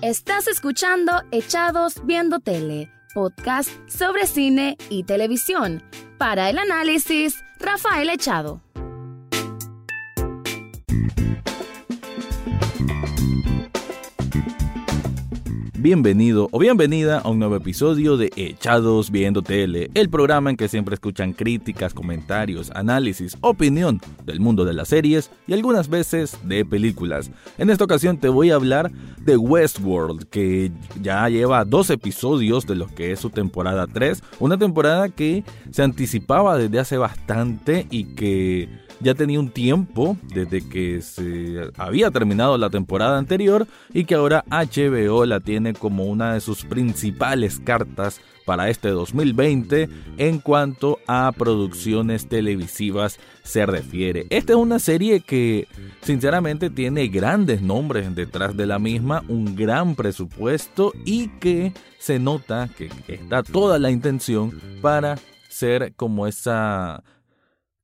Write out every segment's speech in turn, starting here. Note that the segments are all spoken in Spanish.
Estás escuchando Echados Viendo Tele, podcast sobre cine y televisión. Para el análisis, Rafael Echado. Bienvenido o bienvenida a un nuevo episodio de Echados Viendo Tele, el programa en que siempre escuchan críticas, comentarios, análisis, opinión del mundo de las series y algunas veces de películas. En esta ocasión te voy a hablar de Westworld, que ya lleva dos episodios de lo que es su temporada 3, una temporada que se anticipaba desde hace bastante y que ya tenía un tiempo desde que se había terminado la temporada anterior y que ahora HBO la tiene como una de sus principales cartas para este 2020 en cuanto a producciones televisivas se refiere. Esta es una serie que sinceramente tiene grandes nombres detrás de la misma, un gran presupuesto y que se nota que está toda la intención para ser como esa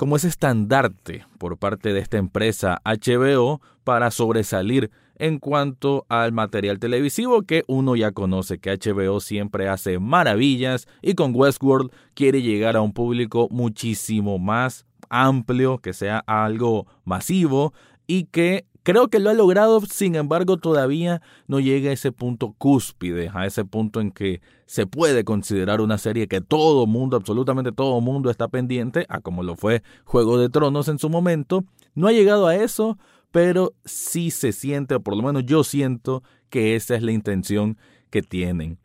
como ese estandarte por parte de esta empresa HBO para sobresalir en cuanto al material televisivo que uno ya conoce que HBO siempre hace maravillas y con Westworld quiere llegar a un público muchísimo más amplio, que sea algo masivo y que Creo que lo ha logrado, sin embargo, todavía no llega a ese punto cúspide, a ese punto en que se puede considerar una serie que todo mundo, absolutamente todo mundo está pendiente, a como lo fue Juego de Tronos en su momento. No ha llegado a eso, pero sí se siente, o por lo menos yo siento, que esa es la intención que tienen.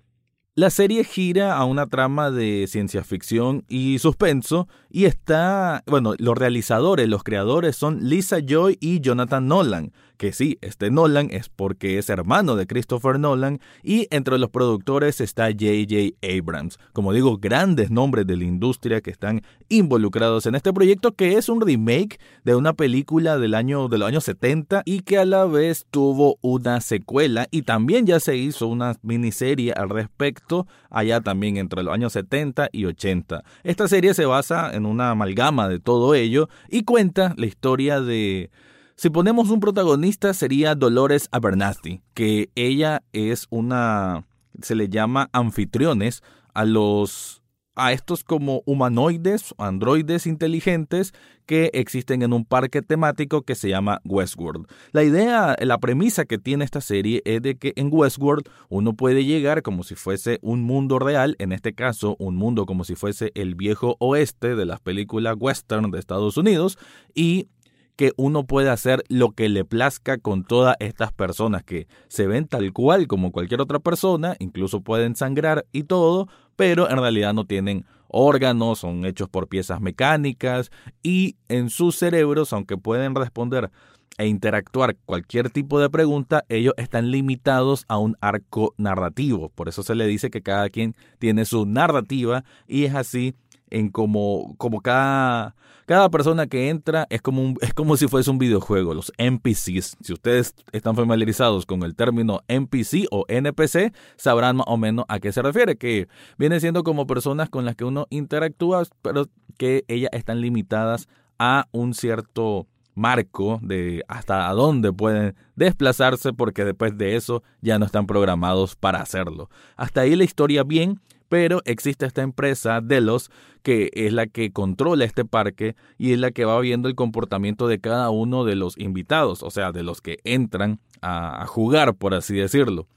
La serie gira a una trama de ciencia ficción y suspenso y está, bueno, los realizadores, los creadores son Lisa Joy y Jonathan Nolan, que sí, este Nolan es porque es hermano de Christopher Nolan y entre los productores está JJ Abrams. Como digo, grandes nombres de la industria que están involucrados en este proyecto que es un remake de una película del año de los años 70 y que a la vez tuvo una secuela y también ya se hizo una miniserie al respecto allá también entre los años 70 y 80. Esta serie se basa en una amalgama de todo ello y cuenta la historia de si ponemos un protagonista sería Dolores Abernathy, que ella es una, se le llama anfitriones a los a estos como humanoides, androides inteligentes que existen en un parque temático que se llama Westworld. La idea, la premisa que tiene esta serie es de que en Westworld uno puede llegar como si fuese un mundo real, en este caso un mundo como si fuese el viejo oeste de las películas western de Estados Unidos y que uno puede hacer lo que le plazca con todas estas personas que se ven tal cual como cualquier otra persona, incluso pueden sangrar y todo, pero en realidad no tienen órganos, son hechos por piezas mecánicas y en sus cerebros, aunque pueden responder e interactuar cualquier tipo de pregunta, ellos están limitados a un arco narrativo. Por eso se le dice que cada quien tiene su narrativa y es así en como, como cada, cada persona que entra es como, un, es como si fuese un videojuego, los NPCs. Si ustedes están familiarizados con el término NPC o NPC, sabrán más o menos a qué se refiere, que viene siendo como personas con las que uno interactúa, pero que ellas están limitadas a un cierto marco de hasta dónde pueden desplazarse porque después de eso ya no están programados para hacerlo. Hasta ahí la historia bien, pero existe esta empresa, Delos, que es la que controla este parque y es la que va viendo el comportamiento de cada uno de los invitados, o sea, de los que entran a, jugar, por así decirlo.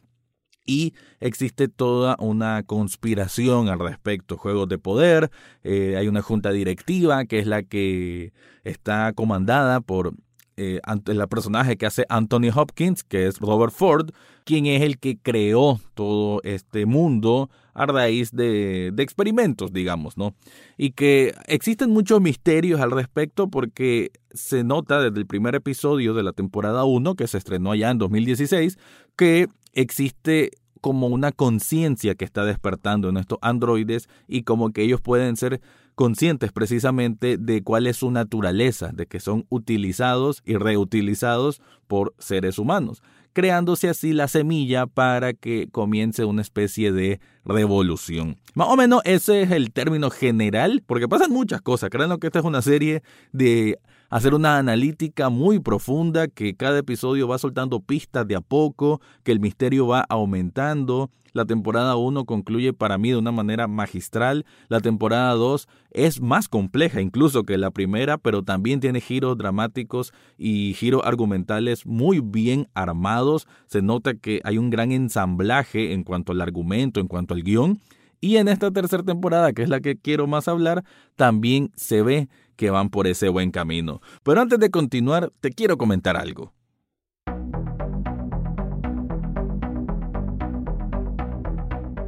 Y existe toda una conspiración al respecto, juegos de poder, eh, hay una junta directiva que es la que está comandada por eh, el personaje que hace Anthony Hopkins, que es Robert Ford, quien es el que creó todo este mundo a raíz de, de, experimentos, digamos, ¿no? Y que existen muchos misterios al respecto porque se nota desde el primer episodio de la temporada 1, que se estrenó allá en 2016, que existe como una conciencia que está despertando en estos androides y como que ellos pueden ser conscientes precisamente de cuál es su naturaleza, de que son utilizados y reutilizados por seres humanos, creándose así la semilla para que comience una especie de revolución. Más o menos ese es el término general, porque pasan muchas cosas. Créanlo que esta es una serie de hacer una analítica muy profunda, que cada episodio va soltando pistas de a poco, que el misterio va aumentando. La temporada 1 concluye para mí de una manera magistral. La temporada 2 es más compleja incluso que la primera, pero también tiene giros dramáticos y giros argumentales muy bien armados. Se nota que hay un gran ensamblaje en cuanto al argumento, en cuanto al guion. Y en esta tercera temporada, que es la que quiero más hablar, también se ve que van por ese buen camino. Pero antes de continuar, te quiero comentar algo.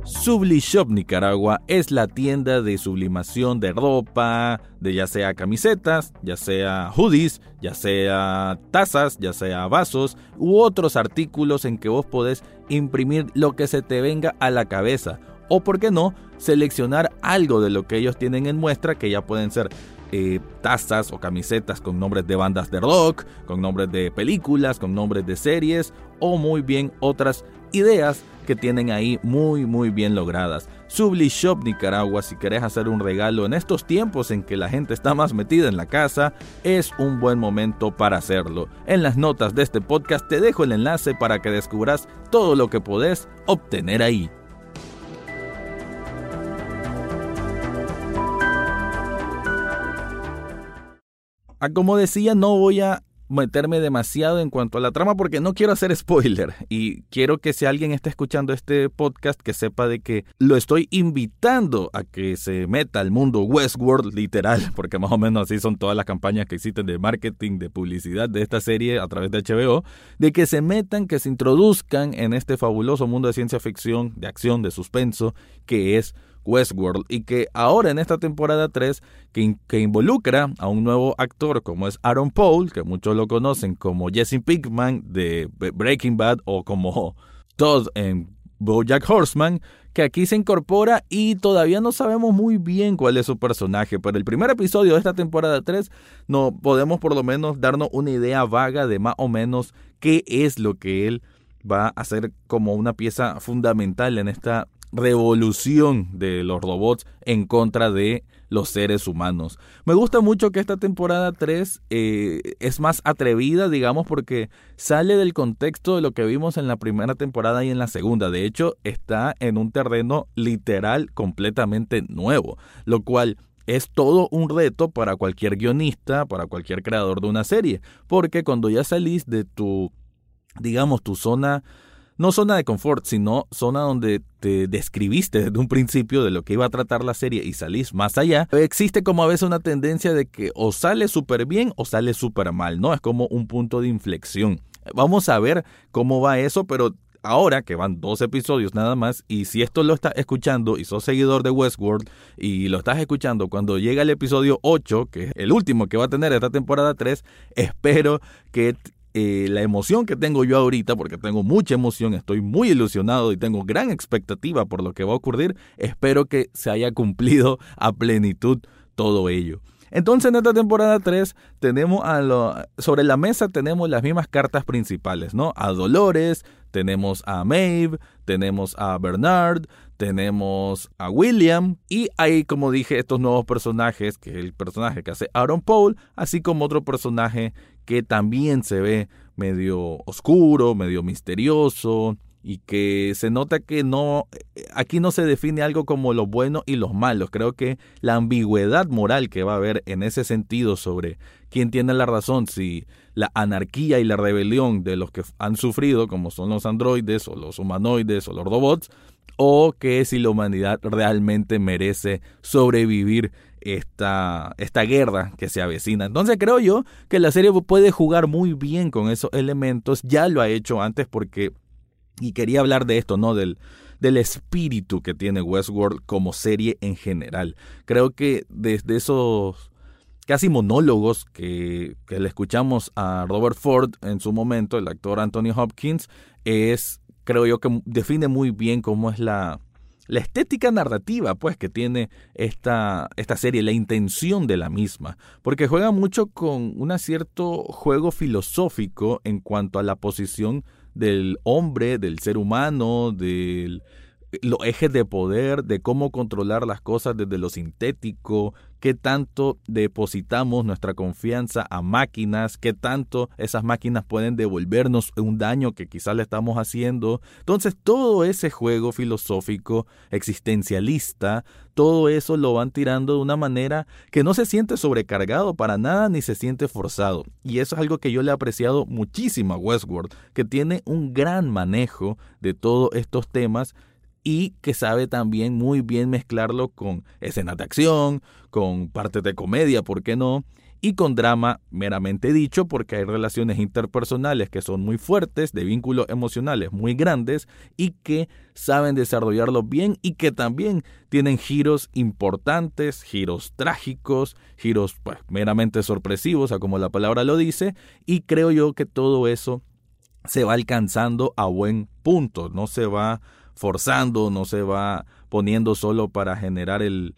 Sublishop Nicaragua es la tienda de sublimación de ropa, de ya sea camisetas, ya sea hoodies, ya sea tazas, ya sea vasos u otros artículos en que vos podés imprimir lo que se te venga a la cabeza o, por qué no, seleccionar algo de lo que ellos tienen en muestra, que ya pueden ser eh, tazas o camisetas con nombres de bandas de rock, con nombres de películas, con nombres de series o muy bien otras ideas que tienen ahí muy muy bien logradas. Subli Shop Nicaragua, si querés hacer un regalo en estos tiempos en que la gente está más metida en la casa, es un buen momento para hacerlo. En las notas de este podcast te dejo el enlace para que descubras todo lo que podés obtener ahí. Ah, como decía, no voy a meterme demasiado en cuanto a la trama porque no quiero hacer spoiler. Y quiero que si alguien está escuchando este podcast que sepa de que lo estoy invitando a que se meta al mundo Westworld literal porque más o menos así son todas las campañas que existen de marketing, de publicidad de esta serie a través de HBO, de que se metan, que se introduzcan en este fabuloso mundo de ciencia ficción, de acción, de suspenso que es Westworld y que ahora en esta temporada 3 que, que, involucra a un nuevo actor como es Aaron Paul, que muchos lo conocen como Jesse Pinkman de Breaking Bad o como Todd en BoJack Horseman, que aquí se incorpora y todavía no sabemos muy bien cuál es su personaje, pero el primer episodio de esta temporada 3 no podemos por lo menos darnos una idea vaga de más o menos qué es lo que él va a hacer como una pieza fundamental en esta revolución de los robots en contra de los seres humanos. Me gusta mucho que esta temporada 3 eh, es más atrevida, digamos, porque sale del contexto de lo que vimos en la primera temporada y en la segunda. De hecho, está en un terreno literal completamente nuevo, lo cual es todo un reto para cualquier guionista, para cualquier creador de una serie, porque cuando ya salís de tu, digamos, tu zona no zona de confort, sino zona donde te describiste desde un principio de lo que iba a tratar la serie y salís más allá, existe como a veces una tendencia de que o sale súper bien o sale súper mal, ¿no? Es como un punto de inflexión. Vamos a ver cómo va eso, pero ahora que van dos episodios nada más, y si esto lo estás escuchando y sos seguidor de Westworld y lo estás escuchando cuando llega el episodio 8, que es el último que va a tener esta temporada 3, espero que eh, la emoción que tengo yo ahorita, porque tengo mucha emoción, estoy muy ilusionado y tengo gran expectativa por lo que va a ocurrir, espero que se haya cumplido a plenitud todo ello. Entonces en esta temporada 3 tenemos a lo, sobre la mesa tenemos las mismas cartas principales, ¿no? A Dolores, tenemos a Maeve, tenemos a Bernard, tenemos a William y hay, como dije, estos nuevos personajes, que es el personaje que hace Aaron Paul, así como otro personaje que también se ve medio oscuro, medio misterioso y que se nota que no aquí no se define algo como lo bueno y los malos. Creo que la ambigüedad moral que va a haber en ese sentido sobre quién tiene la razón, si la anarquía y la rebelión de los que han sufrido, como son los androides o los humanoides o los robots, o que si la humanidad realmente merece sobrevivir esta, esta guerra que se avecina. Entonces creo yo que la serie puede jugar muy bien con esos elementos. Ya lo ha hecho antes porque, y quería hablar de esto, ¿no? Del, del espíritu que tiene Westworld como serie en general. Creo que desde esos casi monólogos que, que le escuchamos a Robert Ford en su momento, el actor Anthony Hopkins, es, creo yo, que define muy bien cómo es la, la estética narrativa pues que tiene esta, esta serie, la intención de la misma, porque juega mucho con un cierto juego filosófico en cuanto a la posición del hombre, del ser humano, del los ejes de poder, de cómo controlar las cosas desde lo sintético, qué tanto depositamos nuestra confianza a máquinas, qué tanto esas máquinas pueden devolvernos un daño que quizás le estamos haciendo. Entonces todo ese juego filosófico, existencialista, todo eso lo van tirando de una manera que no se siente sobrecargado para nada ni se siente forzado. Y eso es algo que yo le he apreciado muchísimo a Westworld, que tiene un gran manejo de todos estos temas y que sabe también muy bien mezclarlo con escenas de acción, con partes de comedia, ¿por qué no? Y con drama meramente dicho, porque hay relaciones interpersonales que son muy fuertes, de vínculos emocionales muy grandes y que saben desarrollarlo bien y que también tienen giros importantes, giros trágicos, giros pues, meramente sorpresivos, a como la palabra lo dice, y creo yo que todo eso se va alcanzando a buen punto, no se va forzando, no se va poniendo solo para generar el,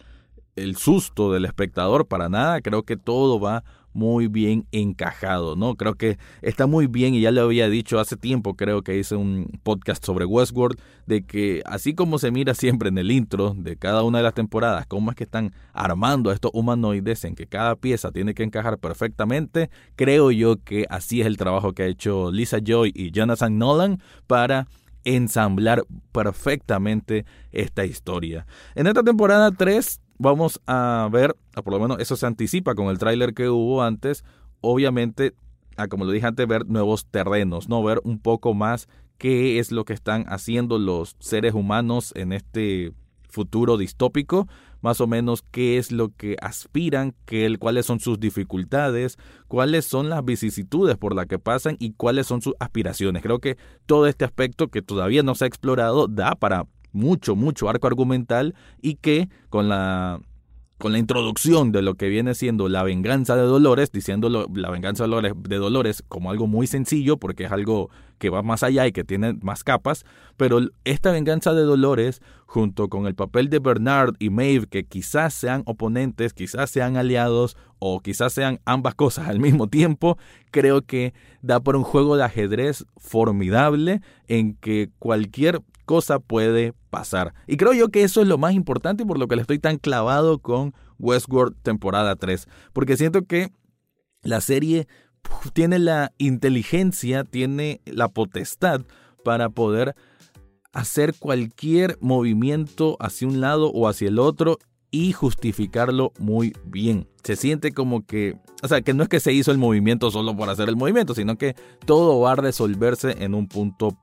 el susto del espectador, para nada, creo que todo va muy bien encajado, ¿no? Creo que está muy bien y ya le había dicho hace tiempo, creo que hice un podcast sobre Westworld, de que así como se mira siempre en el intro de cada una de las temporadas, cómo es que están armando a estos humanoides en que cada pieza tiene que encajar perfectamente, creo yo que así es el trabajo que ha hecho Lisa Joy y Jonathan Nolan para ensamblar perfectamente esta historia. En esta temporada 3 vamos a ver, por lo menos eso se anticipa con el tráiler que hubo antes, obviamente, como lo dije antes, ver nuevos terrenos, no ver un poco más qué es lo que están haciendo los seres humanos en este futuro distópico, más o menos qué es lo que aspiran, qué, cuáles son sus dificultades, cuáles son las vicisitudes por las que pasan y cuáles son sus aspiraciones. Creo que todo este aspecto que todavía no se ha explorado da para mucho, mucho arco argumental y que con la con la introducción de lo que viene siendo la venganza de Dolores, diciéndolo la venganza de Dolores, como algo muy sencillo porque es algo que va más allá y que tiene más capas, pero esta venganza de Dolores junto con el papel de Bernard y Maeve que quizás sean oponentes, quizás sean aliados o quizás sean ambas cosas al mismo tiempo, creo que da por un juego de ajedrez formidable en que cualquier cosa puede pasar. Y creo yo que eso es lo más importante y por lo que le estoy tan clavado con Westworld temporada 3. Porque siento que la serie tiene la inteligencia, tiene la potestad para poder hacer cualquier movimiento hacia un lado o hacia el otro y justificarlo muy bien. Se siente como que, o sea, que no es que se hizo el movimiento solo por hacer el movimiento, sino que todo va a resolverse en un punto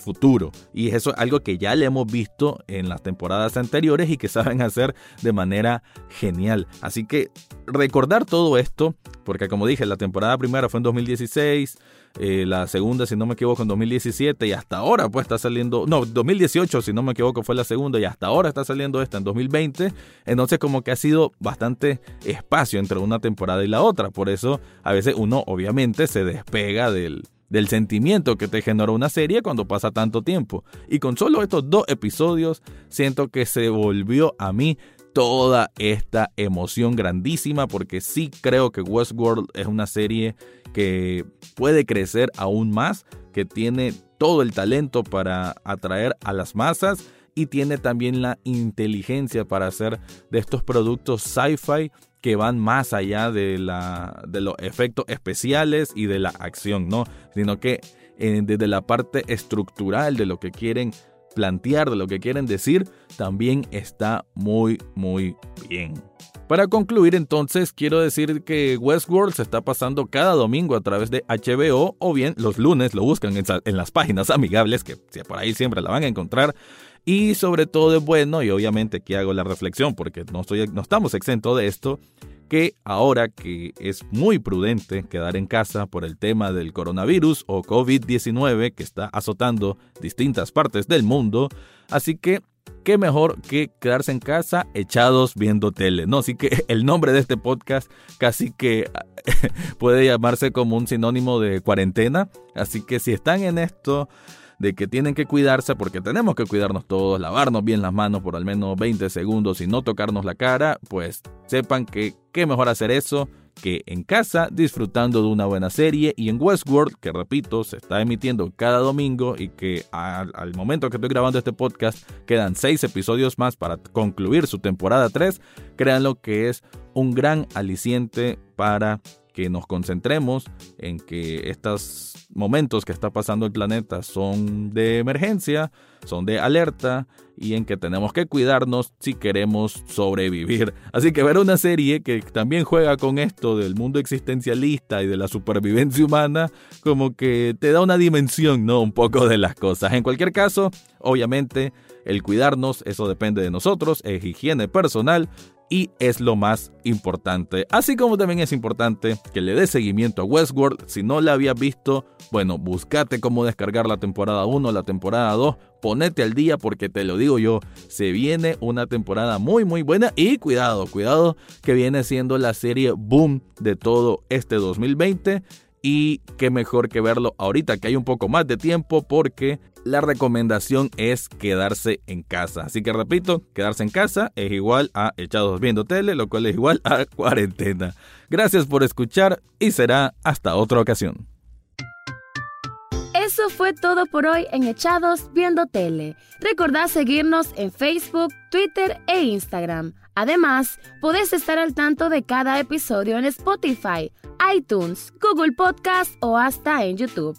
futuro. Y eso es algo que ya le hemos visto en las temporadas anteriores y que saben hacer de manera genial. Así que recordar todo esto, porque como dije, la temporada primera fue en 2016, eh, la segunda, si no me equivoco, en 2017 y hasta ahora pues está saliendo, no, 2018 si no me equivoco fue la segunda y hasta ahora está saliendo esta en 2020. Entonces como que ha sido bastante espacio entre una temporada y la otra. Por eso a veces uno obviamente se despega del del sentimiento que te generó una serie cuando pasa tanto tiempo. Y con solo estos dos episodios siento que se volvió a mí toda esta emoción grandísima porque sí creo que Westworld es una serie que puede crecer aún más, que tiene todo el talento para atraer a las masas y tiene también la inteligencia para hacer de estos productos sci-fi que van más allá de, la, de los efectos especiales y de la acción, ¿no? Sino que eh, desde la parte estructural de lo que quieren plantear, de lo que quieren decir, también está muy, muy bien. Para concluir entonces, quiero decir que Westworld se está pasando cada domingo a través de HBO o bien los lunes lo buscan en, en las páginas amigables, que por ahí siempre la van a encontrar. Y sobre todo es bueno, y obviamente aquí hago la reflexión porque no, estoy, no estamos exentos de esto, que ahora que es muy prudente quedar en casa por el tema del coronavirus o COVID-19 que está azotando distintas partes del mundo, así que qué mejor que quedarse en casa echados viendo tele, ¿no? Así que el nombre de este podcast casi que puede llamarse como un sinónimo de cuarentena, así que si están en esto de que tienen que cuidarse porque tenemos que cuidarnos todos, lavarnos bien las manos por al menos 20 segundos y no tocarnos la cara, pues sepan que qué mejor hacer eso que en casa disfrutando de una buena serie y en Westworld, que repito, se está emitiendo cada domingo y que al, momento que estoy grabando este podcast quedan seis episodios más para concluir su temporada 3, créanlo que es un gran aliciente para que nos concentremos en que estos momentos que está pasando el planeta son de emergencia, son de alerta y en que tenemos que cuidarnos si queremos sobrevivir. Así que ver una serie que también juega con esto del mundo existencialista y de la supervivencia humana, como que te da una dimensión, ¿no? Un poco de las cosas. En cualquier caso, obviamente, el cuidarnos, eso depende de nosotros, es higiene personal y es lo más importante. Así como también es importante que le des seguimiento a Westworld. Si no la habías visto, bueno, búscate cómo descargar la temporada 1, la temporada 2, ponete al día porque te lo digo yo, se viene una temporada muy muy buena y cuidado, cuidado que viene siendo la serie boom de todo este 2020 y qué mejor que verlo ahorita que hay un poco más de tiempo porque la recomendación es quedarse en casa. Así que repito, quedarse en casa es igual a echados viendo tele, lo cual es igual a cuarentena. Gracias por escuchar y será hasta otra ocasión. Eso fue todo por hoy en Echados Viendo Tele. Recordad seguirnos en Facebook, Twitter e Instagram. Además, podés estar al tanto de cada episodio en Spotify, iTunes, Google Podcast o hasta en YouTube.